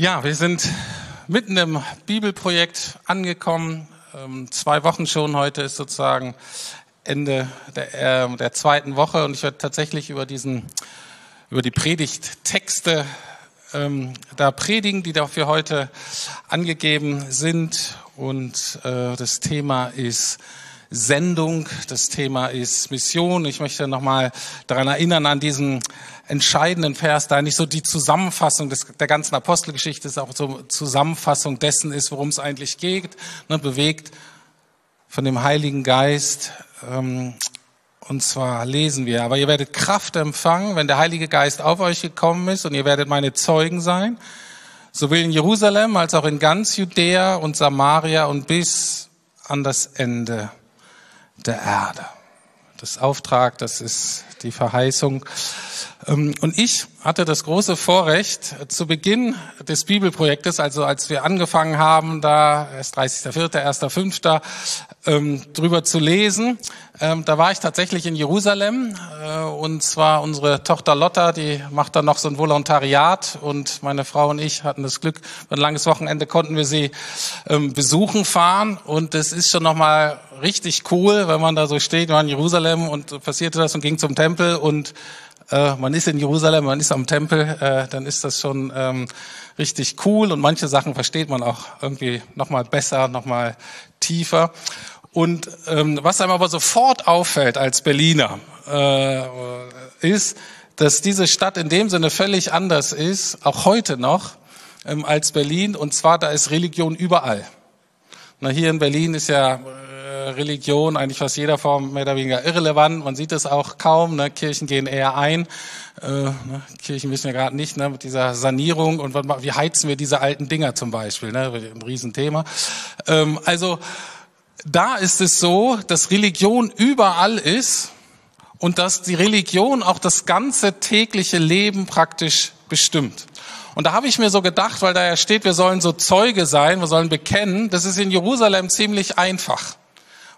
Ja, wir sind mitten im Bibelprojekt angekommen. Ähm, zwei Wochen schon. Heute ist sozusagen Ende der, äh, der zweiten Woche und ich werde tatsächlich über diesen, über die Predigttexte ähm, da predigen, die dafür heute angegeben sind. Und äh, das Thema ist Sendung. Das Thema ist Mission. Ich möchte nochmal daran erinnern, an diesen entscheidenden Vers, da nicht so die Zusammenfassung des, der ganzen Apostelgeschichte ist, auch so Zusammenfassung dessen ist, worum es eigentlich geht, ne, bewegt von dem Heiligen Geist. Ähm, und zwar lesen wir, aber ihr werdet Kraft empfangen, wenn der Heilige Geist auf euch gekommen ist und ihr werdet meine Zeugen sein, sowohl in Jerusalem als auch in ganz Judäa und Samaria und bis an das Ende der Erde. Das Auftrag, das ist die Verheißung. Ähm, und ich hatte das große Vorrecht, zu Beginn des Bibelprojektes, also als wir angefangen haben, da erst 30.04., 1.05., ähm, drüber zu lesen, ähm, da war ich tatsächlich in Jerusalem äh, und zwar unsere Tochter Lotta, die macht da noch so ein Volontariat und meine Frau und ich hatten das Glück, ein langes Wochenende konnten wir sie besuchen fahren. Und es ist schon nochmal richtig cool, wenn man da so steht, wir waren in Jerusalem und passierte das und ging zum Tempel. Und äh, man ist in Jerusalem, man ist am Tempel, äh, dann ist das schon ähm, richtig cool und manche Sachen versteht man auch irgendwie nochmal besser, nochmal tiefer. Und ähm, was einem aber sofort auffällt als Berliner, äh, ist, dass diese Stadt in dem Sinne völlig anders ist, auch heute noch, ähm, als Berlin. Und zwar, da ist Religion überall. Na, hier in Berlin ist ja Religion eigentlich fast jeder Form mehr oder weniger irrelevant. Man sieht es auch kaum. Ne? Kirchen gehen eher ein. Äh, ne? Kirchen wissen ja gerade nicht ne? mit dieser Sanierung und wie heizen wir diese alten Dinger zum Beispiel. Ne? Ein Riesenthema. Ähm, also da ist es so, dass Religion überall ist und dass die Religion auch das ganze tägliche Leben praktisch bestimmt. Und da habe ich mir so gedacht, weil da ja steht, wir sollen so Zeuge sein, wir sollen bekennen, das ist in Jerusalem ziemlich einfach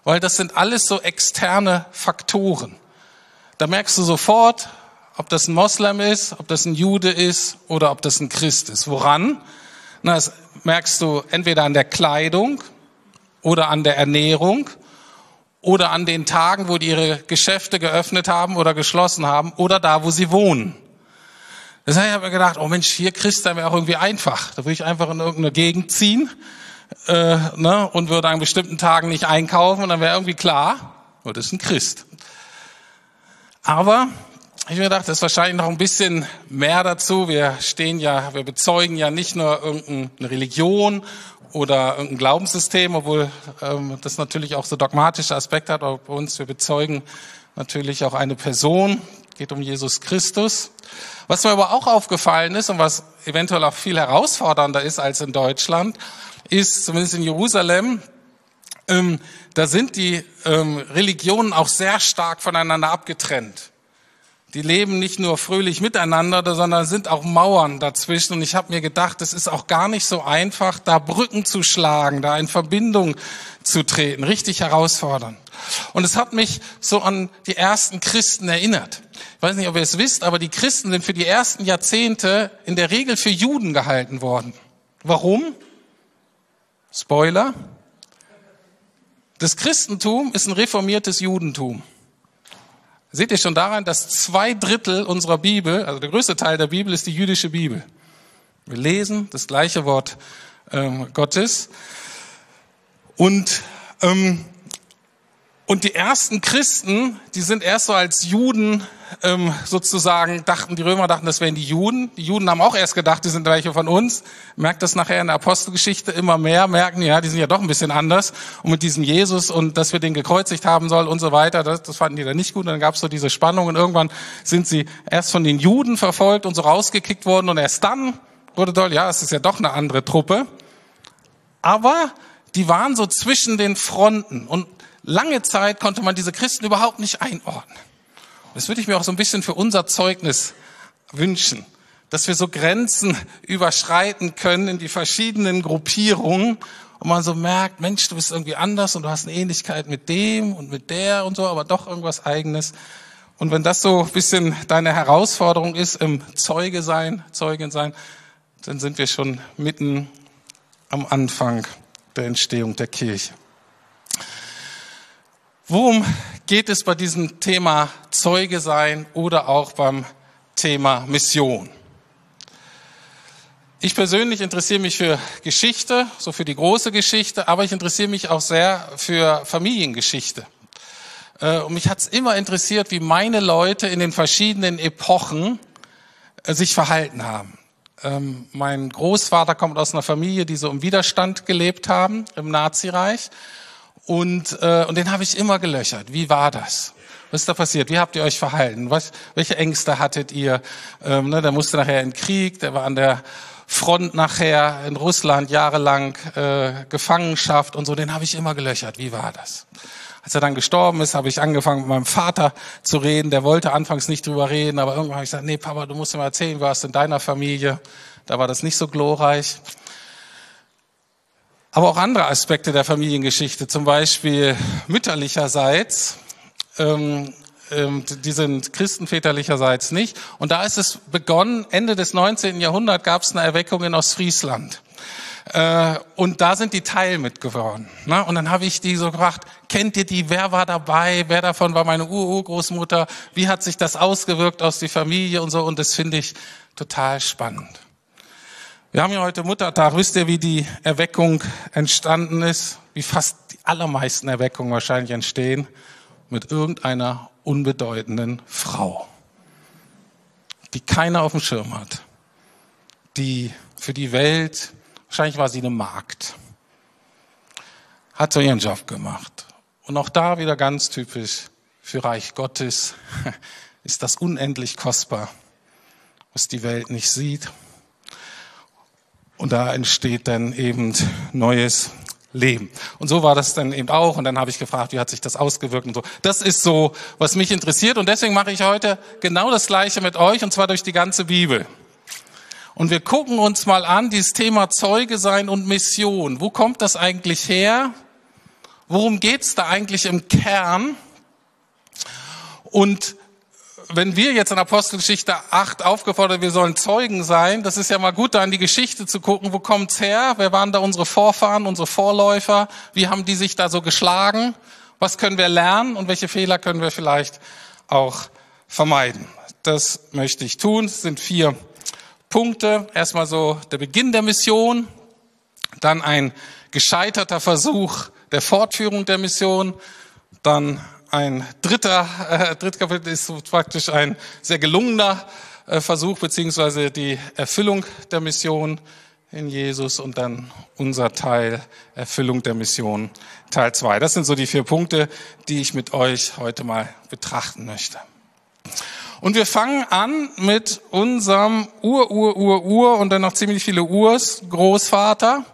weil das sind alles so externe Faktoren. Da merkst du sofort, ob das ein Moslem ist, ob das ein Jude ist oder ob das ein Christ ist. Woran? Na, das merkst du entweder an der Kleidung oder an der Ernährung oder an den Tagen, wo die ihre Geschäfte geöffnet haben oder geschlossen haben oder da, wo sie wohnen. Das heißt, ich mir gedacht, oh Mensch, hier Christ, da wäre auch irgendwie einfach. Da würde ich einfach in irgendeine Gegend ziehen äh, ne, und würde an bestimmten Tagen nicht einkaufen und dann wäre irgendwie klar, oh, das ist ein Christ. Aber ich mir gedacht, das ist wahrscheinlich noch ein bisschen mehr dazu. Wir stehen ja, wir bezeugen ja nicht nur irgendeine Religion oder irgendein Glaubenssystem, obwohl ähm, das natürlich auch so dogmatische Aspekte hat, aber bei uns, wir bezeugen natürlich auch eine Person, geht um Jesus Christus. Was mir aber auch aufgefallen ist und was eventuell auch viel herausfordernder ist als in Deutschland, ist, zumindest in Jerusalem, ähm, da sind die ähm, Religionen auch sehr stark voneinander abgetrennt. Die leben nicht nur fröhlich miteinander, sondern sind auch Mauern dazwischen. Und ich habe mir gedacht, es ist auch gar nicht so einfach, da Brücken zu schlagen, da in Verbindung zu treten. Richtig herausfordernd. Und es hat mich so an die ersten Christen erinnert. Ich weiß nicht, ob ihr es wisst, aber die Christen sind für die ersten Jahrzehnte in der Regel für Juden gehalten worden. Warum? Spoiler. Das Christentum ist ein reformiertes Judentum. Seht ihr schon daran, dass zwei Drittel unserer Bibel, also der größte Teil der Bibel, ist die jüdische Bibel. Wir lesen das gleiche Wort ähm, Gottes. Und ähm, und die ersten Christen, die sind erst so als Juden ähm, sozusagen, dachten, die Römer dachten, das wären die Juden. Die Juden haben auch erst gedacht, die sind welche von uns. Merkt das nachher in der Apostelgeschichte immer mehr, merken, ja, die sind ja doch ein bisschen anders. Und mit diesem Jesus und dass wir den gekreuzigt haben sollen und so weiter, das, das fanden die dann nicht gut. Und dann gab es so diese Spannung und irgendwann sind sie erst von den Juden verfolgt und so rausgekickt worden und erst dann wurde toll, ja, es ist ja doch eine andere Truppe. Aber die waren so zwischen den Fronten und lange Zeit konnte man diese Christen überhaupt nicht einordnen. Das würde ich mir auch so ein bisschen für unser Zeugnis wünschen, dass wir so Grenzen überschreiten können in die verschiedenen Gruppierungen und man so merkt, Mensch, du bist irgendwie anders und du hast eine Ähnlichkeit mit dem und mit der und so, aber doch irgendwas eigenes. Und wenn das so ein bisschen deine Herausforderung ist im Zeuge sein, Zeugin sein, dann sind wir schon mitten am Anfang der Entstehung der Kirche. Worum geht es bei diesem Thema Zeuge sein oder auch beim Thema Mission? Ich persönlich interessiere mich für Geschichte, so für die große Geschichte, aber ich interessiere mich auch sehr für Familiengeschichte. Äh, und mich hat es immer interessiert, wie meine Leute in den verschiedenen Epochen äh, sich verhalten haben. Ähm, mein Großvater kommt aus einer Familie, die so im Widerstand gelebt haben, im Nazireich. Und, äh, und den habe ich immer gelöchert. Wie war das? Was ist da passiert? Wie habt ihr euch verhalten? Was, welche Ängste hattet ihr? Ähm, ne, der musste nachher in den Krieg, der war an der Front nachher in Russland jahrelang äh, Gefangenschaft und so, den habe ich immer gelöchert. Wie war das? Als er dann gestorben ist, habe ich angefangen mit meinem Vater zu reden. Der wollte anfangs nicht drüber reden, aber irgendwann habe ich gesagt, nee, Papa, du musst mir erzählen, wie war es in deiner Familie? Da war das nicht so glorreich. Aber auch andere Aspekte der Familiengeschichte, zum Beispiel mütterlicherseits. Ähm, ähm, die sind christenväterlicherseits nicht. Und da ist es begonnen, Ende des 19. Jahrhunderts gab es eine Erweckung in Ostfriesland. Äh, und da sind die Teil mit geworden. Ne? Und dann habe ich die so gefragt, kennt ihr die, wer war dabei, wer davon war meine Urgroßmutter, wie hat sich das ausgewirkt aus die Familie und so. Und das finde ich total spannend. Wir haben ja heute Muttertag. Wisst ihr, wie die Erweckung entstanden ist? Wie fast die allermeisten Erweckungen wahrscheinlich entstehen? Mit irgendeiner unbedeutenden Frau, die keiner auf dem Schirm hat, die für die Welt, wahrscheinlich war sie eine Magd, hat so ihren Job gemacht. Und auch da wieder ganz typisch für Reich Gottes ist das unendlich kostbar, was die Welt nicht sieht. Und da entsteht dann eben Neues leben. Und so war das dann eben auch. Und dann habe ich gefragt, wie hat sich das ausgewirkt und so. Das ist so, was mich interessiert. Und deswegen mache ich heute genau das Gleiche mit euch, und zwar durch die ganze Bibel. Und wir gucken uns mal an, dieses Thema Zeuge sein und Mission. Wo kommt das eigentlich her? Worum geht's da eigentlich im Kern? Und wenn wir jetzt in Apostelgeschichte 8 aufgefordert, wir sollen Zeugen sein, das ist ja mal gut, da in die Geschichte zu gucken, wo kommt's her? Wer waren da unsere Vorfahren, unsere Vorläufer? Wie haben die sich da so geschlagen? Was können wir lernen und welche Fehler können wir vielleicht auch vermeiden? Das möchte ich tun. Es sind vier Punkte. Erstmal so der Beginn der Mission, dann ein gescheiterter Versuch der Fortführung der Mission, dann ein dritter, äh, Drittkapitel ist praktisch ein sehr gelungener äh, Versuch beziehungsweise die Erfüllung der Mission in Jesus und dann unser Teil Erfüllung der Mission Teil zwei. Das sind so die vier Punkte, die ich mit euch heute mal betrachten möchte. Und wir fangen an mit unserem Ur, Ur, Ur, Ur und dann noch ziemlich viele Urs Großvater,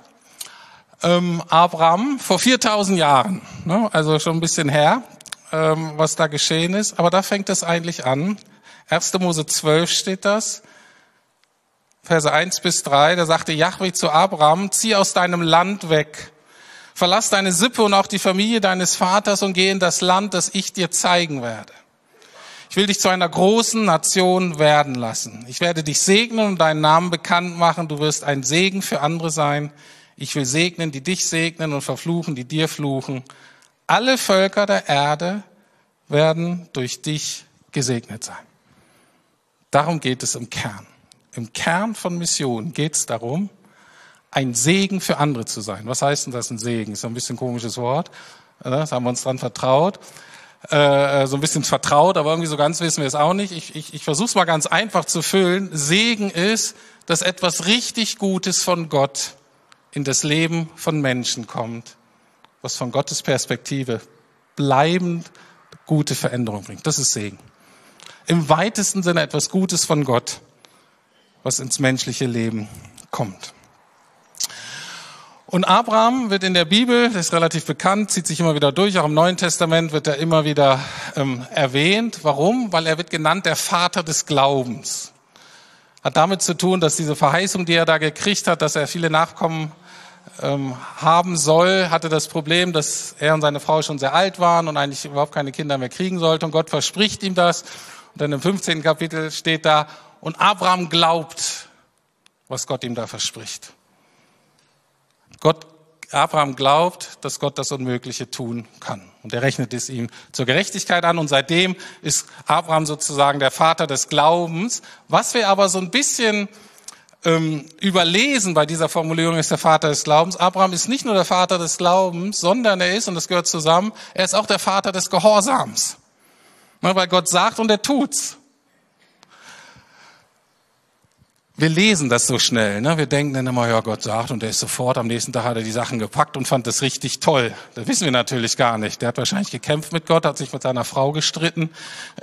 ähm, Abraham, vor 4000 Jahren, ne? also schon ein bisschen her ähm, was da geschehen ist, aber da fängt es eigentlich an. 1. Mose 12 steht das. Verse 1 bis 3, da sagte Yahweh zu Abraham, zieh aus deinem Land weg. Verlass deine Sippe und auch die Familie deines Vaters und geh in das Land, das ich dir zeigen werde. Ich will dich zu einer großen Nation werden lassen. Ich werde dich segnen und deinen Namen bekannt machen. Du wirst ein Segen für andere sein. Ich will segnen, die dich segnen und verfluchen, die dir fluchen. Alle Völker der Erde werden durch dich gesegnet sein. Darum geht es im Kern. Im Kern von Mission geht es darum, ein Segen für andere zu sein. Was heißt denn das, ein Segen? Ist ein bisschen ein komisches Wort. Das haben wir uns dran vertraut. Äh, so ein bisschen vertraut, aber irgendwie so ganz wissen wir es auch nicht. Ich, ich, ich versuche es mal ganz einfach zu füllen. Segen ist, dass etwas richtig Gutes von Gott in das Leben von Menschen kommt was von Gottes Perspektive bleibend gute Veränderung bringt. Das ist Segen. Im weitesten Sinne etwas Gutes von Gott, was ins menschliche Leben kommt. Und Abraham wird in der Bibel, das ist relativ bekannt, zieht sich immer wieder durch, auch im Neuen Testament wird er immer wieder ähm, erwähnt. Warum? Weil er wird genannt der Vater des Glaubens. Hat damit zu tun, dass diese Verheißung, die er da gekriegt hat, dass er viele Nachkommen ähm, haben soll, hatte das Problem, dass er und seine Frau schon sehr alt waren und eigentlich überhaupt keine Kinder mehr kriegen sollten. Und Gott verspricht ihm das. Und dann im 15. Kapitel steht da, und Abraham glaubt was Gott ihm da verspricht. Gott, Abraham glaubt, dass Gott das Unmögliche tun kann. Und er rechnet es ihm zur Gerechtigkeit an. Und seitdem ist Abraham sozusagen der Vater des Glaubens. Was wir aber so ein bisschen ähm, überlesen bei dieser Formulierung ist der Vater des Glaubens. Abraham ist nicht nur der Vater des Glaubens, sondern er ist, und das gehört zusammen, er ist auch der Vater des Gehorsams. Weil Gott sagt und er tut's. Wir lesen das so schnell, ne? Wir denken dann immer, ja, Gott sagt und er ist sofort, am nächsten Tag hat er die Sachen gepackt und fand das richtig toll. Das wissen wir natürlich gar nicht. Der hat wahrscheinlich gekämpft mit Gott, hat sich mit seiner Frau gestritten,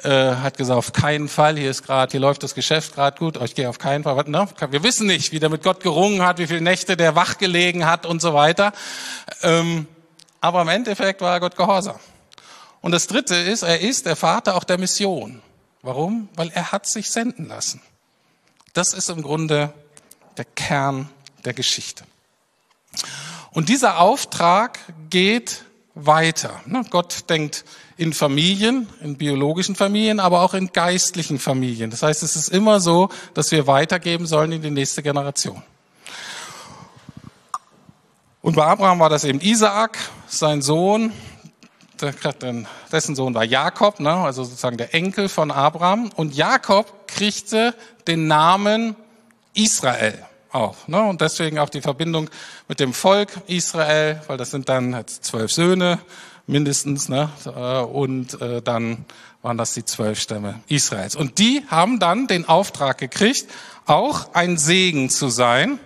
äh, hat gesagt, auf keinen Fall, hier ist gerade, hier läuft das Geschäft gerade gut, ich gehe auf keinen Fall. Ne? Wir wissen nicht, wie der mit Gott gerungen hat, wie viele Nächte der wach gelegen hat und so weiter. Ähm, aber im Endeffekt war er Gott gehorsam. Und das Dritte ist, er ist der Vater auch der Mission. Warum? Weil er hat sich senden lassen. Das ist im Grunde der Kern der Geschichte. Und dieser Auftrag geht weiter. Ne, Gott denkt in Familien, in biologischen Familien, aber auch in geistlichen Familien. Das heißt, es ist immer so, dass wir weitergeben sollen in die nächste Generation. Und bei Abraham war das eben Isaak, sein Sohn, dessen Sohn war Jakob, ne, also sozusagen der Enkel von Abraham. Und Jakob kriegte den Namen Israel auch. Ne, und deswegen auch die Verbindung mit dem Volk Israel, weil das sind dann zwölf Söhne mindestens. Ne, und äh, dann waren das die zwölf Stämme Israels. Und die haben dann den Auftrag gekriegt, auch ein Segen zu sein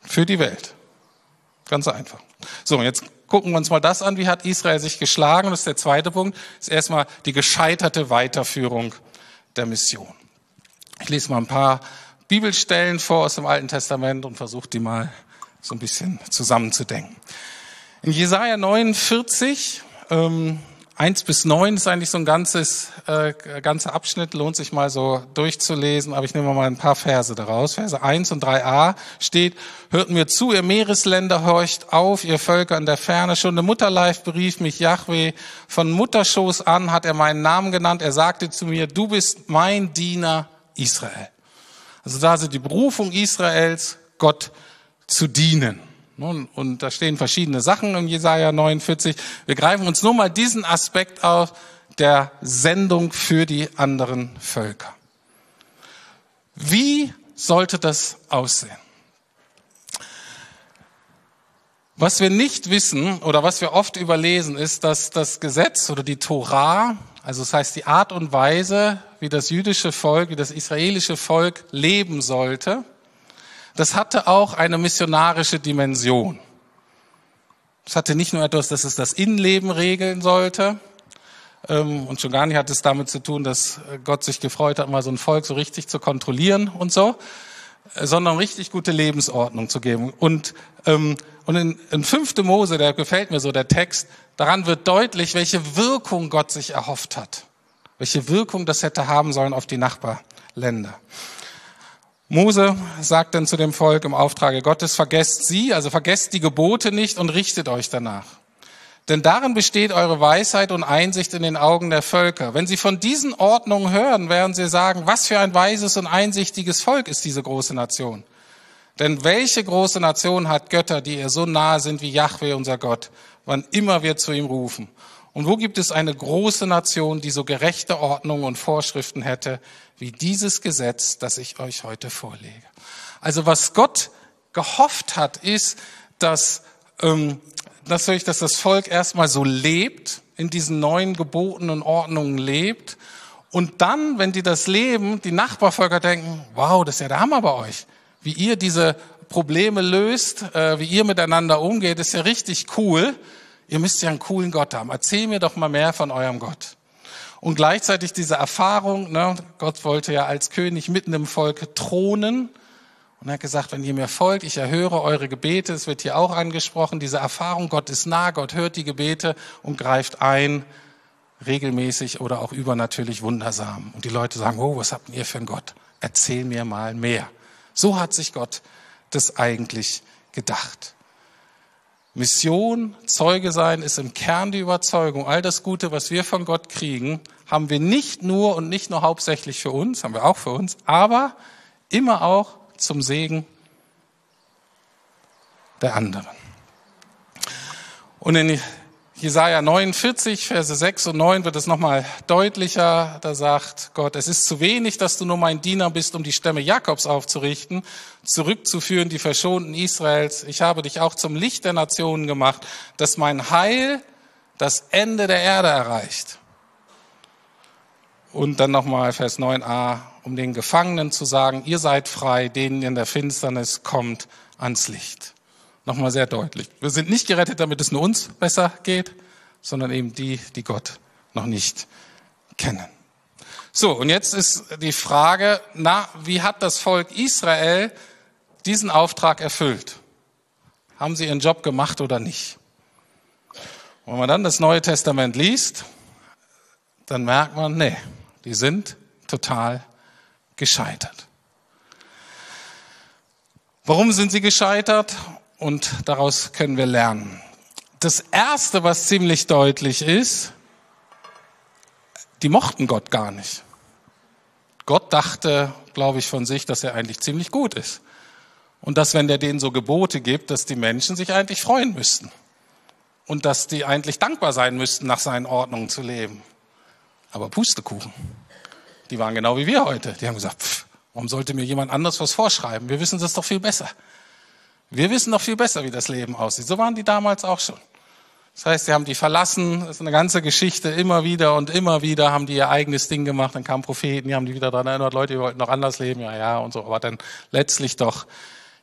für die Welt. Ganz einfach. So, jetzt gucken wir uns mal das an. Wie hat Israel sich geschlagen? Das ist der zweite Punkt. Das ist erstmal die gescheiterte Weiterführung der Mission. Ich lese mal ein paar Bibelstellen vor aus dem Alten Testament und versuche die mal so ein bisschen zusammenzudenken. In Jesaja 49, ähm, 1 bis 9 ist eigentlich so ein ganzes, äh, ganzer Abschnitt, lohnt sich mal so durchzulesen, aber ich nehme mal ein paar Verse daraus. Verse 1 und 3a steht, hört mir zu, ihr Meeresländer, horcht auf, ihr Völker in der Ferne. Schon der Mutterleib berief mich Yahweh, von Mutterschoß an hat er meinen Namen genannt. Er sagte zu mir, du bist mein Diener Israel. Also da sind die Berufung Israels, Gott zu dienen. Und da stehen verschiedene Sachen im Jesaja 49. Wir greifen uns nur mal diesen Aspekt auf der Sendung für die anderen Völker. Wie sollte das aussehen? Was wir nicht wissen oder was wir oft überlesen, ist, dass das Gesetz oder die Torah, also das heißt die Art und Weise, wie das jüdische Volk, wie das israelische Volk leben sollte, das hatte auch eine missionarische Dimension. Es hatte nicht nur etwas, dass es das Innenleben regeln sollte, ähm, und schon gar nicht hat es damit zu tun, dass Gott sich gefreut hat, mal so ein Volk so richtig zu kontrollieren und so, sondern richtig gute Lebensordnung zu geben. Und, ähm, und in, in 5. Mose, der gefällt mir so, der Text, daran wird deutlich, welche Wirkung Gott sich erhofft hat. Welche Wirkung das hätte haben sollen auf die Nachbarländer. Mose sagt dann zu dem Volk im Auftrage Gottes, vergesst sie, also vergesst die Gebote nicht und richtet euch danach. Denn darin besteht eure Weisheit und Einsicht in den Augen der Völker. Wenn sie von diesen Ordnungen hören, werden sie sagen, was für ein weises und einsichtiges Volk ist diese große Nation. Denn welche große Nation hat Götter, die ihr so nahe sind wie Yahweh, unser Gott, wann immer wir zu ihm rufen? Und wo gibt es eine große Nation, die so gerechte Ordnungen und Vorschriften hätte, wie dieses Gesetz, das ich euch heute vorlege? Also was Gott gehofft hat, ist, dass, ähm, natürlich, dass das Volk erstmal so lebt, in diesen neuen Geboten und Ordnungen lebt. Und dann, wenn die das leben, die Nachbarvölker denken, wow, das ist ja der Hammer bei euch. Wie ihr diese Probleme löst, äh, wie ihr miteinander umgeht, ist ja richtig cool ihr müsst ja einen coolen Gott haben. Erzähl mir doch mal mehr von eurem Gott. Und gleichzeitig diese Erfahrung, ne, Gott wollte ja als König mitten im Volk thronen und er hat gesagt, wenn ihr mir folgt, ich erhöre eure Gebete, es wird hier auch angesprochen, diese Erfahrung, Gott ist nah, Gott hört die Gebete und greift ein, regelmäßig oder auch übernatürlich wundersam. Und die Leute sagen, oh, was habt ihr für einen Gott? Erzähl mir mal mehr. So hat sich Gott das eigentlich gedacht. Mission, Zeuge sein, ist im Kern die Überzeugung. All das Gute, was wir von Gott kriegen, haben wir nicht nur und nicht nur hauptsächlich für uns, haben wir auch für uns, aber immer auch zum Segen der anderen. Und in Jesaja 49, Verse 6 und 9 wird es nochmal deutlicher. Da sagt Gott, es ist zu wenig, dass du nur mein Diener bist, um die Stämme Jakobs aufzurichten, zurückzuführen, die Verschonten Israels. Ich habe dich auch zum Licht der Nationen gemacht, dass mein Heil das Ende der Erde erreicht. Und dann nochmal Vers 9a, um den Gefangenen zu sagen, ihr seid frei, denen in der Finsternis kommt ans Licht. Nochmal sehr deutlich. Wir sind nicht gerettet, damit es nur uns besser geht, sondern eben die, die Gott noch nicht kennen. So, und jetzt ist die Frage, na, wie hat das Volk Israel diesen Auftrag erfüllt? Haben sie ihren Job gemacht oder nicht? wenn man dann das Neue Testament liest, dann merkt man, nee, die sind total gescheitert. Warum sind sie gescheitert? Und daraus können wir lernen. Das Erste, was ziemlich deutlich ist, die mochten Gott gar nicht. Gott dachte, glaube ich, von sich, dass er eigentlich ziemlich gut ist. Und dass, wenn der denen so Gebote gibt, dass die Menschen sich eigentlich freuen müssten. Und dass die eigentlich dankbar sein müssten, nach seinen Ordnungen zu leben. Aber Pustekuchen. Die waren genau wie wir heute. Die haben gesagt, pff, warum sollte mir jemand anderes was vorschreiben? Wir wissen das doch viel besser. Wir wissen noch viel besser, wie das Leben aussieht. So waren die damals auch schon. Das heißt, sie haben die verlassen, das ist eine ganze Geschichte, immer wieder und immer wieder haben die ihr eigenes Ding gemacht, dann kamen Propheten, die haben die wieder daran erinnert, Leute, ihr wollten noch anders leben, ja, ja, und so, aber dann letztlich doch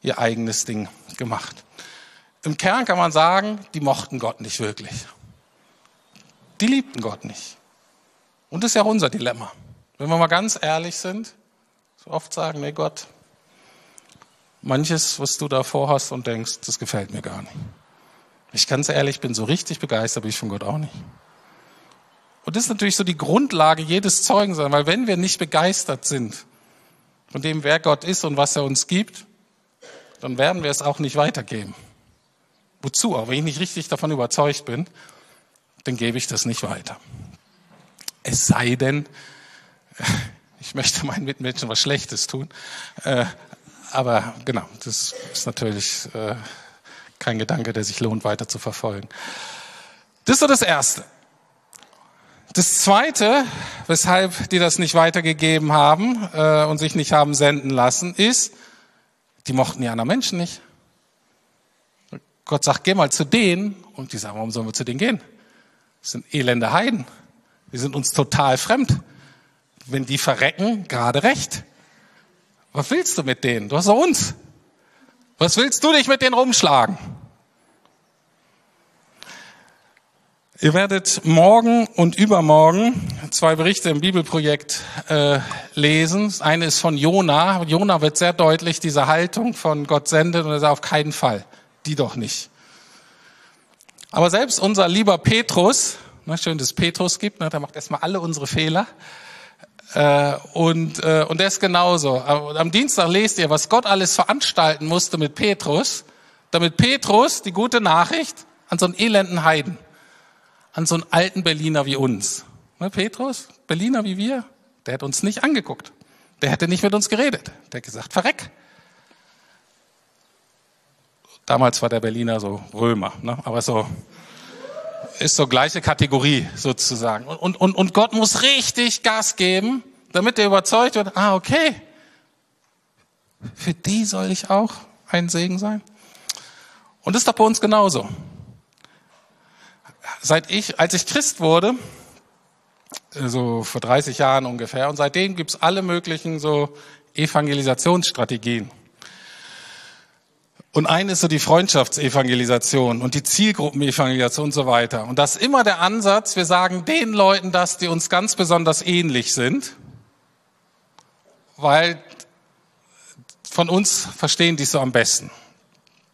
ihr eigenes Ding gemacht. Im Kern kann man sagen, die mochten Gott nicht wirklich. Die liebten Gott nicht. Und das ist ja auch unser Dilemma. Wenn wir mal ganz ehrlich sind, so oft sagen, nee Gott, manches, was du da vorhast und denkst, das gefällt mir gar nicht. Ich ganz ehrlich bin so richtig begeistert bin ich von Gott auch nicht. Und das ist natürlich so die Grundlage jedes Zeugenseins, weil wenn wir nicht begeistert sind von dem, wer Gott ist und was er uns gibt, dann werden wir es auch nicht weitergeben. Wozu? Aber wenn ich nicht richtig davon überzeugt bin, dann gebe ich das nicht weiter. Es sei denn, ich möchte meinen Mitmenschen was Schlechtes tun, äh, aber genau, das ist natürlich äh, kein Gedanke, der sich lohnt, weiter zu verfolgen. Das ist so das Erste. Das Zweite, weshalb die das nicht weitergegeben haben äh, und sich nicht haben senden lassen, ist, die mochten die anderen Menschen nicht. Gott sagt, geh mal zu denen. Und die sagen, warum sollen wir zu denen gehen? Das sind elende Heiden. Die sind uns total fremd. Wenn die verrecken, gerade recht. Was willst du mit denen? Du hast doch uns. Was willst du dich mit denen rumschlagen? Ihr werdet morgen und übermorgen zwei Berichte im Bibelprojekt äh, lesen. Das eine ist von Jona. Jona wird sehr deutlich diese Haltung von Gott sendet und er sagt auf keinen Fall, die doch nicht. Aber selbst unser lieber Petrus, ne, schön, dass es Petrus gibt, ne, der macht erstmal alle unsere Fehler. Äh, und, äh, und der ist genauso. Am Dienstag lest ihr, was Gott alles veranstalten musste mit Petrus, damit Petrus die gute Nachricht an so einen elenden Heiden, an so einen alten Berliner wie uns. Ne, Petrus, Berliner wie wir, der hat uns nicht angeguckt. Der hätte nicht mit uns geredet. Der hat gesagt, verreck. Damals war der Berliner so Römer, ne? aber so ist so gleiche Kategorie sozusagen. Und, und, und Gott muss richtig Gas geben, damit er überzeugt wird, ah, okay, für die soll ich auch ein Segen sein. Und das ist doch bei uns genauso. Seit ich, als ich Christ wurde, so vor 30 Jahren ungefähr, und seitdem gibt's alle möglichen so Evangelisationsstrategien. Und eine ist so die Freundschaftsevangelisation und die Zielgruppenevangelisation und so weiter. Und das ist immer der Ansatz, wir sagen den Leuten das, die uns ganz besonders ähnlich sind, weil von uns verstehen die es so am besten.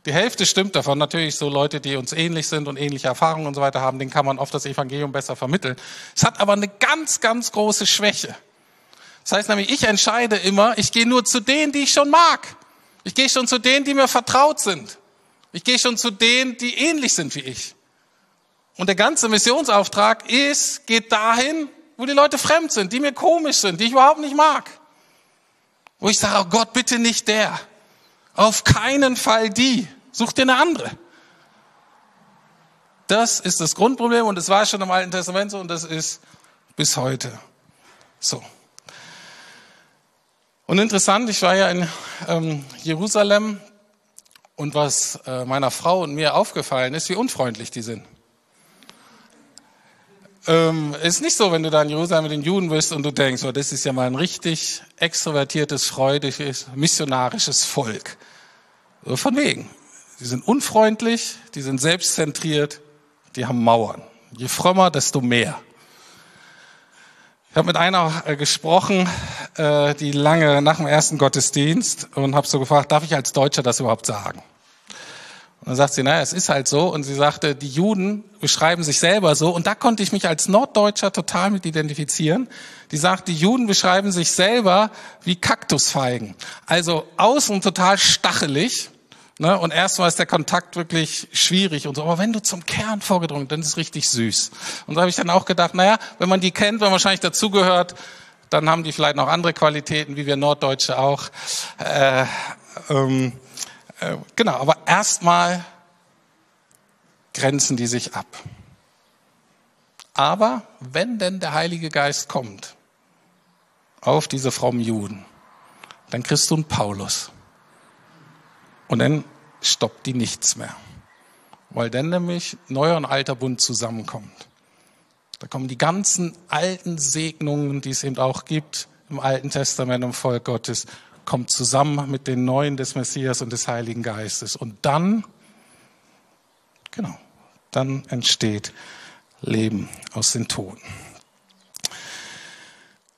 Die Hälfte stimmt davon. Natürlich so Leute, die uns ähnlich sind und ähnliche Erfahrungen und so weiter haben, denen kann man oft das Evangelium besser vermitteln. Es hat aber eine ganz, ganz große Schwäche. Das heißt nämlich, ich entscheide immer, ich gehe nur zu denen, die ich schon mag. Ich gehe schon zu denen, die mir vertraut sind. Ich gehe schon zu denen, die ähnlich sind wie ich. Und der ganze Missionsauftrag ist, geht dahin, wo die Leute fremd sind, die mir komisch sind, die ich überhaupt nicht mag. Wo ich sage, oh Gott, bitte nicht der. Auf keinen Fall die. Such dir eine andere. Das ist das Grundproblem und es war schon im Alten Testament so und das ist bis heute so. Und interessant, ich war ja in ähm, Jerusalem und was äh, meiner Frau und mir aufgefallen ist, wie unfreundlich die sind. Ähm, ist nicht so, wenn du da in Jerusalem mit den Juden bist und du denkst, oh, das ist ja mal ein richtig extrovertiertes, freudiges, missionarisches Volk. Von wegen. Die sind unfreundlich, die sind selbstzentriert, die haben Mauern. Je frömmer, desto mehr. Ich habe mit einer äh, gesprochen, äh, die lange nach dem ersten Gottesdienst und habe so gefragt, darf ich als Deutscher das überhaupt sagen? Und dann sagt sie, naja, es ist halt so. Und sie sagte, die Juden beschreiben sich selber so. Und da konnte ich mich als Norddeutscher total mit identifizieren. Die sagt, die Juden beschreiben sich selber wie Kaktusfeigen. Also außen total stachelig Ne? Und erstmal ist der Kontakt wirklich schwierig und so. Aber wenn du zum Kern vorgedrungen, dann ist es richtig süß. Und da habe ich dann auch gedacht, naja, wenn man die kennt, wenn man wahrscheinlich dazugehört, dann haben die vielleicht noch andere Qualitäten, wie wir Norddeutsche auch. Äh, ähm, äh, genau, aber erstmal grenzen die sich ab. Aber wenn denn der Heilige Geist kommt auf diese frommen Juden, dann kriegst du einen Paulus. Und dann stoppt die nichts mehr. Weil dann nämlich neuer und alter Bund zusammenkommt. Da kommen die ganzen alten Segnungen, die es eben auch gibt im Alten Testament im Volk Gottes, kommt zusammen mit den neuen des Messias und des Heiligen Geistes. Und dann, genau, dann entsteht Leben aus den Toten.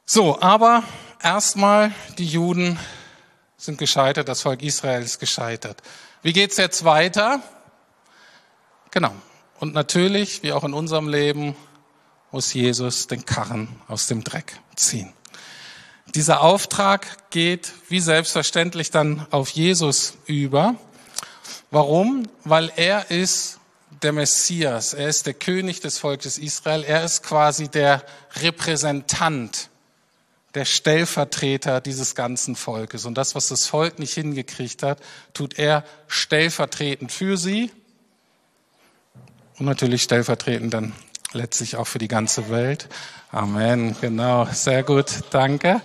So, aber erstmal die Juden sind gescheitert, das Volk Israel ist gescheitert. Wie geht's jetzt weiter? Genau. Und natürlich, wie auch in unserem Leben, muss Jesus den Karren aus dem Dreck ziehen. Dieser Auftrag geht wie selbstverständlich dann auf Jesus über. Warum? Weil er ist der Messias, er ist der König des Volkes Israel, er ist quasi der Repräsentant der Stellvertreter dieses ganzen Volkes. Und das, was das Volk nicht hingekriegt hat, tut er stellvertretend für sie und natürlich stellvertretend dann letztlich auch für die ganze Welt. Amen, genau, sehr gut, danke.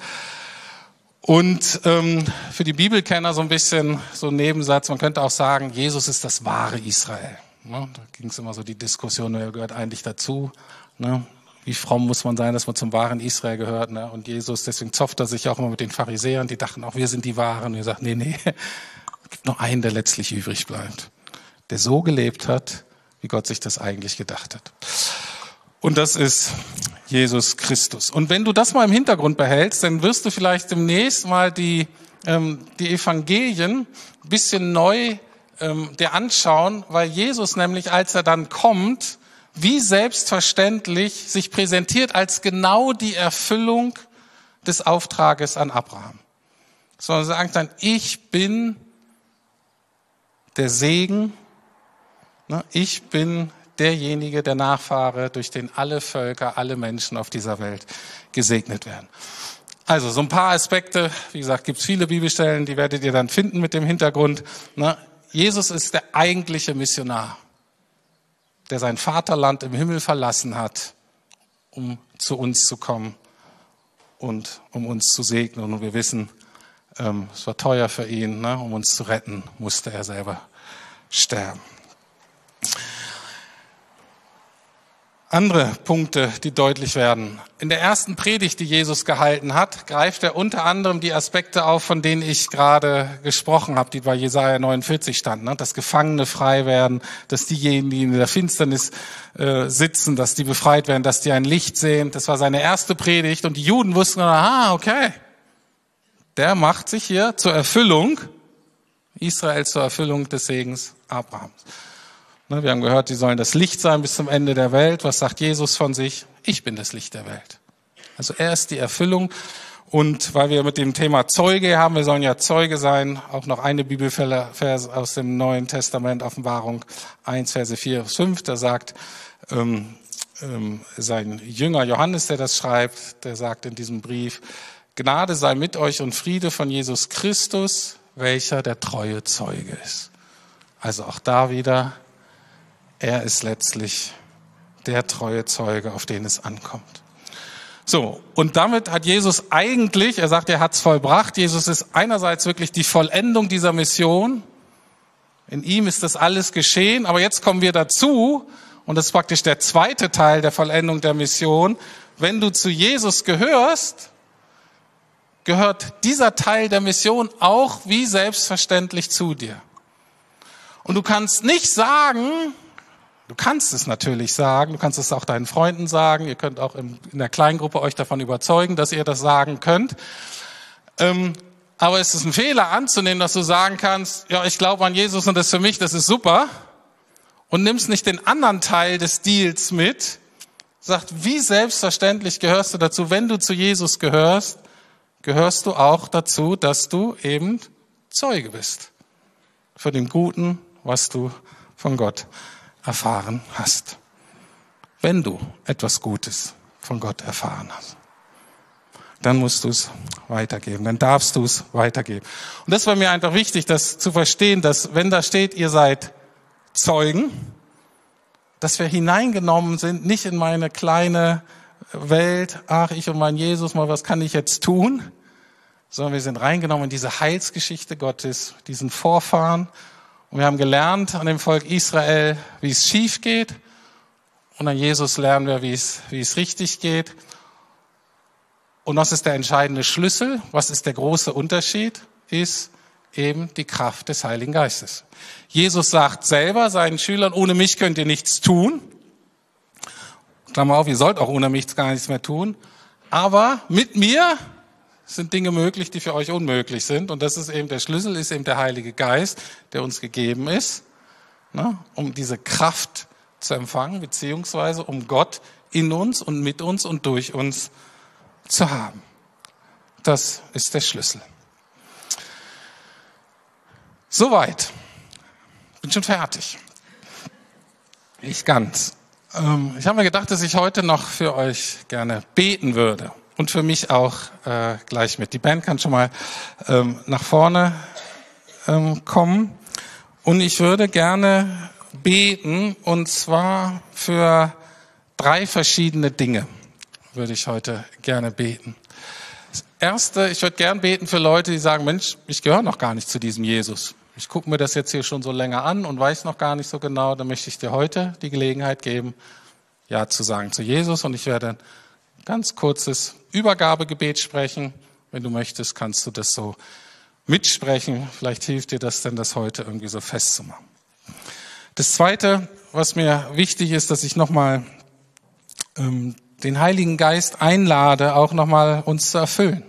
Und ähm, für die Bibelkenner so ein bisschen so ein Nebensatz, man könnte auch sagen, Jesus ist das wahre Israel. Ne? Da ging es immer so die Diskussion, wer gehört eigentlich dazu. Ne? wie fromm muss man sein, dass man zum wahren Israel gehört. Ne? Und Jesus, deswegen zofft er sich auch immer mit den Pharisäern, die dachten auch, wir sind die Wahren. Und er sagt, nee, nee, es gibt nur einen, der letztlich übrig bleibt, der so gelebt hat, wie Gott sich das eigentlich gedacht hat. Und das ist Jesus Christus. Und wenn du das mal im Hintergrund behältst, dann wirst du vielleicht demnächst mal die, ähm, die Evangelien ein bisschen neu ähm, dir anschauen, weil Jesus nämlich, als er dann kommt, wie selbstverständlich sich präsentiert als genau die Erfüllung des Auftrages an Abraham. Sondern sagt dann, ich bin der Segen, ne, ich bin derjenige, der Nachfahre, durch den alle Völker, alle Menschen auf dieser Welt gesegnet werden. Also so ein paar Aspekte, wie gesagt, gibt es viele Bibelstellen, die werdet ihr dann finden mit dem Hintergrund. Ne, Jesus ist der eigentliche Missionar der sein Vaterland im Himmel verlassen hat, um zu uns zu kommen und um uns zu segnen. Und wir wissen, ähm, es war teuer für ihn, ne? um uns zu retten, musste er selber sterben. Andere Punkte, die deutlich werden. In der ersten Predigt, die Jesus gehalten hat, greift er unter anderem die Aspekte auf, von denen ich gerade gesprochen habe, die bei Jesaja 49 standen. Ne? Dass Gefangene frei werden, dass diejenigen, die in der Finsternis äh, sitzen, dass die befreit werden, dass die ein Licht sehen. Das war seine erste Predigt und die Juden wussten, aha, okay, der macht sich hier zur Erfüllung, Israel zur Erfüllung des Segens Abrahams. Ne, wir haben gehört, sie sollen das Licht sein bis zum Ende der Welt. Was sagt Jesus von sich? Ich bin das Licht der Welt. Also er ist die Erfüllung. Und weil wir mit dem Thema Zeuge haben, wir sollen ja Zeuge sein, auch noch eine Bibelvers aus dem Neuen Testament, Offenbarung 1, Verse 4 bis 5, da sagt ähm, ähm, sein Jünger Johannes, der das schreibt, der sagt in diesem Brief, Gnade sei mit euch und Friede von Jesus Christus, welcher der treue Zeuge ist. Also auch da wieder, er ist letztlich der treue Zeuge, auf den es ankommt. So, und damit hat Jesus eigentlich, er sagt, er hat's vollbracht. Jesus ist einerseits wirklich die Vollendung dieser Mission. In ihm ist das alles geschehen. Aber jetzt kommen wir dazu, und das ist praktisch der zweite Teil der Vollendung der Mission. Wenn du zu Jesus gehörst, gehört dieser Teil der Mission auch wie selbstverständlich zu dir. Und du kannst nicht sagen, Du kannst es natürlich sagen, du kannst es auch deinen Freunden sagen, ihr könnt auch in, der Kleingruppe euch davon überzeugen, dass ihr das sagen könnt. Ähm, aber es ist ein Fehler anzunehmen, dass du sagen kannst, ja, ich glaube an Jesus und das für mich, das ist super. Und nimmst nicht den anderen Teil des Deals mit, sagt, wie selbstverständlich gehörst du dazu, wenn du zu Jesus gehörst, gehörst du auch dazu, dass du eben Zeuge bist. Für dem Guten, was du von Gott erfahren hast. Wenn du etwas Gutes von Gott erfahren hast, dann musst du es weitergeben, dann darfst du es weitergeben. Und das war mir einfach wichtig, das zu verstehen, dass wenn da steht, ihr seid Zeugen, dass wir hineingenommen sind, nicht in meine kleine Welt, ach, ich und mein Jesus, mal was kann ich jetzt tun, sondern wir sind reingenommen in diese Heilsgeschichte Gottes, diesen Vorfahren und wir haben gelernt an dem Volk Israel, wie es schief geht. Und an Jesus lernen wir, wie es, wie es richtig geht. Und was ist der entscheidende Schlüssel? Was ist der große Unterschied? Ist eben die Kraft des Heiligen Geistes. Jesus sagt selber seinen Schülern, ohne mich könnt ihr nichts tun. Klammer auf, ihr sollt auch ohne mich gar nichts mehr tun. Aber mit mir sind Dinge möglich, die für euch unmöglich sind. Und das ist eben der Schlüssel, ist eben der Heilige Geist, der uns gegeben ist, ne, um diese Kraft zu empfangen, beziehungsweise um Gott in uns und mit uns und durch uns zu haben. Das ist der Schlüssel. Soweit. Bin schon fertig. Nicht ganz. Ähm, ich habe mir gedacht, dass ich heute noch für euch gerne beten würde und für mich auch äh, gleich mit. Die Band kann schon mal ähm, nach vorne ähm, kommen. Und ich würde gerne beten, und zwar für drei verschiedene Dinge würde ich heute gerne beten. Das Erste, ich würde gern beten für Leute, die sagen, Mensch, ich gehöre noch gar nicht zu diesem Jesus. Ich gucke mir das jetzt hier schon so länger an und weiß noch gar nicht so genau. Da möchte ich dir heute die Gelegenheit geben, Ja zu sagen zu Jesus. Und ich werde ganz kurzes Übergabegebet sprechen. Wenn du möchtest, kannst du das so mitsprechen. Vielleicht hilft dir das denn, das heute irgendwie so festzumachen. Das Zweite, was mir wichtig ist, dass ich nochmal ähm, den Heiligen Geist einlade, auch nochmal uns zu erfüllen.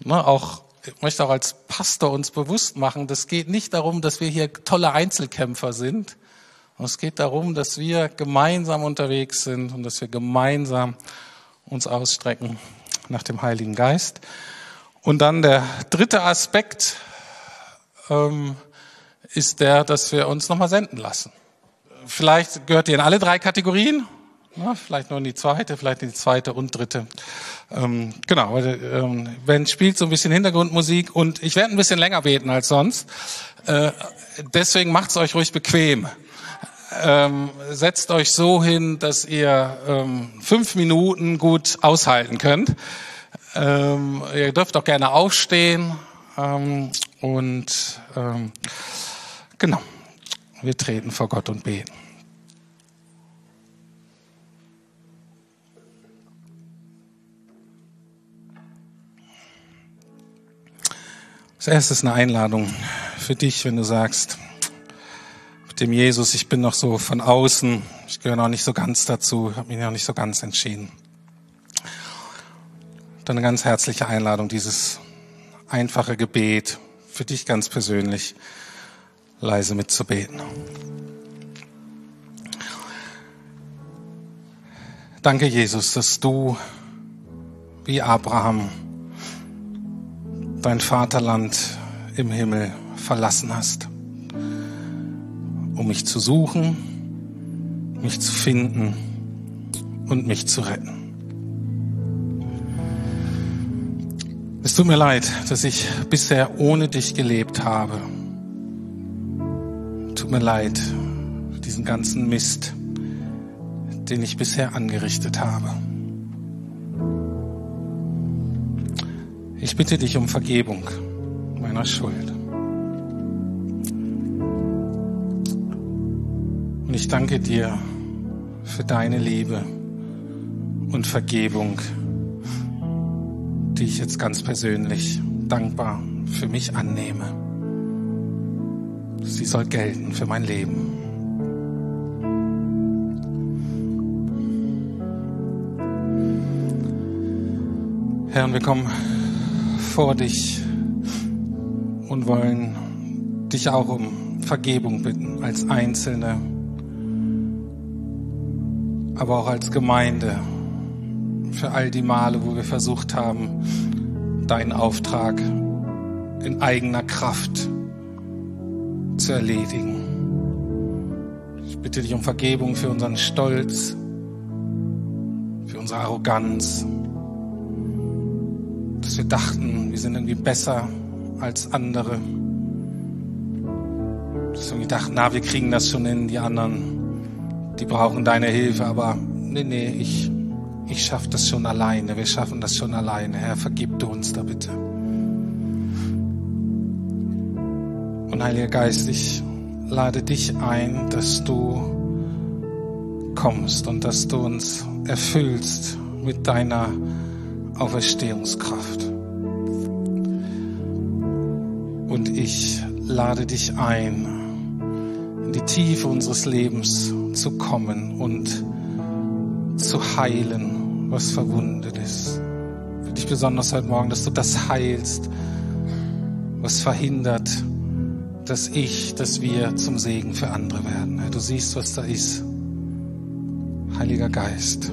Ne, auch, ich möchte auch als Pastor uns bewusst machen, das geht nicht darum, dass wir hier tolle Einzelkämpfer sind, es geht darum, dass wir gemeinsam unterwegs sind und dass wir gemeinsam uns ausstrecken nach dem Heiligen Geist. Und dann der dritte Aspekt ähm, ist der, dass wir uns nochmal senden lassen. Vielleicht gehört ihr in alle drei Kategorien, na, vielleicht nur in die zweite, vielleicht in die zweite und dritte. Ähm, genau, ähm, Ben spielt so ein bisschen Hintergrundmusik und ich werde ein bisschen länger beten als sonst. Äh, deswegen macht's euch ruhig bequem ähm, setzt euch so hin, dass ihr ähm, fünf Minuten gut aushalten könnt. Ähm, ihr dürft auch gerne aufstehen ähm, und ähm, genau, wir treten vor Gott und beten. Das erste ist eine Einladung für dich, wenn du sagst, dem Jesus, ich bin noch so von außen, ich gehöre noch nicht so ganz dazu, habe mich noch nicht so ganz entschieden. Dann eine ganz herzliche Einladung, dieses einfache Gebet für dich ganz persönlich leise mitzubeten. Danke, Jesus, dass du wie Abraham dein Vaterland im Himmel verlassen hast um mich zu suchen, mich zu finden und mich zu retten. Es tut mir leid, dass ich bisher ohne dich gelebt habe. Tut mir leid, diesen ganzen Mist, den ich bisher angerichtet habe. Ich bitte dich um Vergebung meiner Schuld. Und ich danke dir für deine Liebe und Vergebung, die ich jetzt ganz persönlich dankbar für mich annehme. Sie soll gelten für mein Leben. Herr, wir kommen vor dich und wollen dich auch um Vergebung bitten als Einzelne, aber auch als Gemeinde für all die Male, wo wir versucht haben, deinen Auftrag in eigener Kraft zu erledigen. Ich bitte dich um Vergebung für unseren Stolz, für unsere Arroganz, dass wir dachten, wir sind irgendwie besser als andere. Dass wir dachten, na, wir kriegen das schon hin, die anderen, die brauchen deine Hilfe, aber nee, nee, ich, ich schaffe das schon alleine, wir schaffen das schon alleine. Herr, vergib du uns da bitte. Und Heiliger Geist, ich lade dich ein, dass du kommst und dass du uns erfüllst mit deiner Auferstehungskraft. Und ich lade dich ein, in die Tiefe unseres Lebens zu kommen und zu heilen, was verwundet ist. Für dich besonders heute Morgen, dass du das heilst, was verhindert, dass ich, dass wir zum Segen für andere werden. Du siehst, was da ist. Heiliger Geist,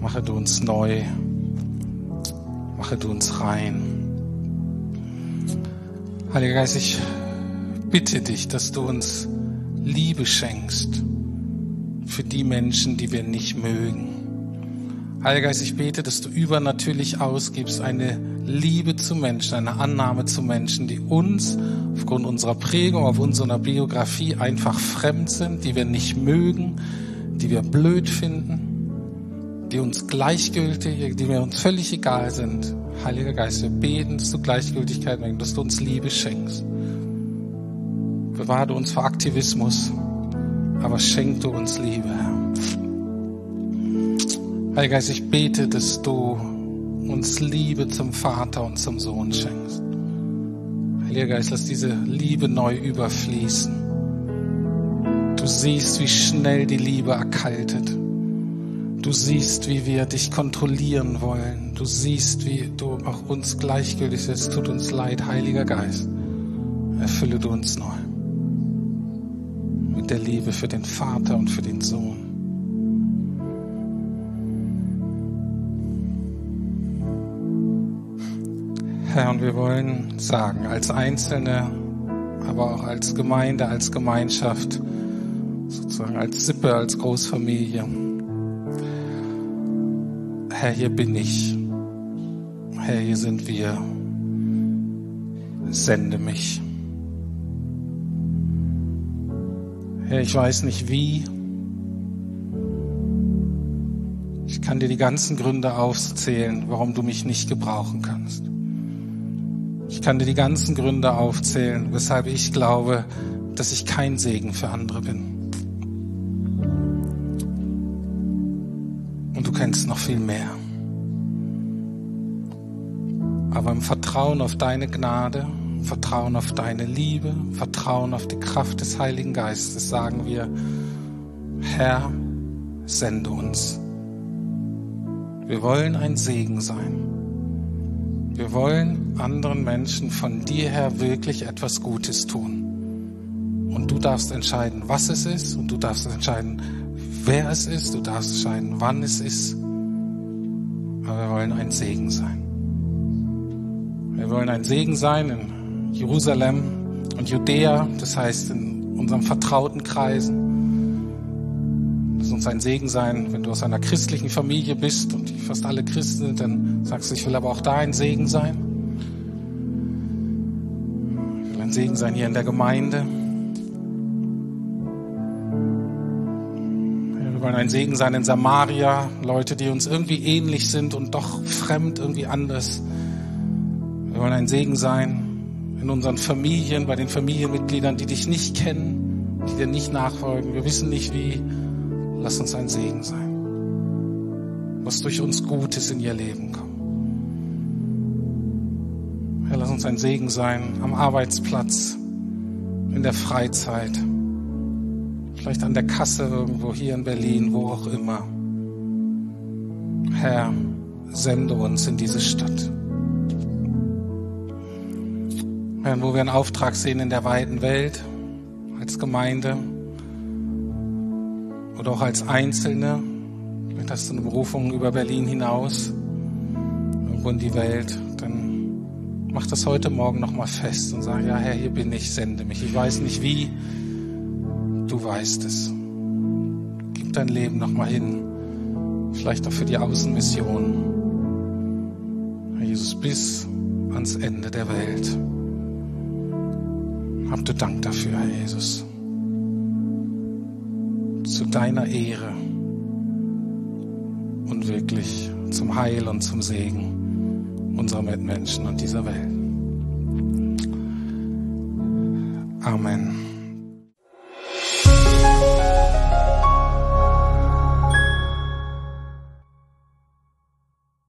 mache du uns neu, mache du uns rein. Heiliger Geist, ich bitte dich, dass du uns Liebe schenkst für die Menschen, die wir nicht mögen. Heiliger Geist, ich bete, dass du übernatürlich ausgibst eine Liebe zu Menschen, eine Annahme zu Menschen, die uns aufgrund unserer Prägung, auf unserer Biografie einfach fremd sind, die wir nicht mögen, die wir blöd finden, die uns gleichgültig, die mir uns völlig egal sind. Heiliger Geist, wir beten, dass du Gleichgültigkeit bringst, dass du uns Liebe schenkst. Bewahre uns vor Aktivismus, aber schenk du uns Liebe, Herr. Heiliger Geist, ich bete, dass du uns Liebe zum Vater und zum Sohn schenkst. Heiliger Geist, lass diese Liebe neu überfließen. Du siehst, wie schnell die Liebe erkaltet. Du siehst, wie wir dich kontrollieren wollen. Du siehst, wie du auch uns gleichgültig bist. Tut uns leid, Heiliger Geist. Erfülle du uns neu. Mit der Liebe für den Vater und für den Sohn. Herr, und wir wollen sagen, als Einzelne, aber auch als Gemeinde, als Gemeinschaft, sozusagen als Sippe, als Großfamilie. Herr, hier bin ich. Herr, hier sind wir. Sende mich. Herr, ich weiß nicht wie. Ich kann dir die ganzen Gründe aufzählen, warum du mich nicht gebrauchen kannst. Ich kann dir die ganzen Gründe aufzählen, weshalb ich glaube, dass ich kein Segen für andere bin. Und du kennst noch viel mehr. Aber im Vertrauen auf deine Gnade, Vertrauen auf deine Liebe, Vertrauen auf die Kraft des Heiligen Geistes sagen wir, Herr, sende uns. Wir wollen ein Segen sein. Wir wollen anderen Menschen von dir her wirklich etwas Gutes tun. Und du darfst entscheiden, was es ist, und du darfst entscheiden, wer es ist, du darfst entscheiden, wann es ist. Aber wir wollen ein Segen sein. Wir wollen ein Segen sein in Jerusalem und Judäa, das heißt in unseren vertrauten Kreisen. Lass uns ein Segen sein, wenn du aus einer christlichen Familie bist und fast alle Christen sind, dann sagst du, ich will aber auch da ein Segen sein. Ich will ein Segen sein hier in der Gemeinde. Wir wollen ein Segen sein in Samaria, Leute, die uns irgendwie ähnlich sind und doch fremd, irgendwie anders. Wir wollen ein Segen sein in unseren Familien, bei den Familienmitgliedern, die dich nicht kennen, die dir nicht nachfolgen. Wir wissen nicht wie. Lass uns ein Segen sein. Was durch uns Gutes in ihr Leben kommt. Herr, lass uns ein Segen sein am Arbeitsplatz, in der Freizeit, vielleicht an der Kasse irgendwo hier in Berlin, wo auch immer. Herr, sende uns in diese Stadt. Wo wir einen Auftrag sehen in der weiten Welt, als Gemeinde, oder auch als Einzelne. Vielleicht hast eine Berufung über Berlin hinaus, irgendwo in die Welt. Dann mach das heute Morgen nochmal fest und sag, ja Herr, hier bin ich, sende mich. Ich weiß nicht wie, du weißt es. Gib dein Leben nochmal hin, vielleicht auch für die Außenmission. Herr Jesus, bis ans Ende der Welt. Habt du Dank dafür, Herr Jesus zu deiner Ehre und wirklich zum Heil und zum Segen unserer Mitmenschen und dieser Welt. Amen.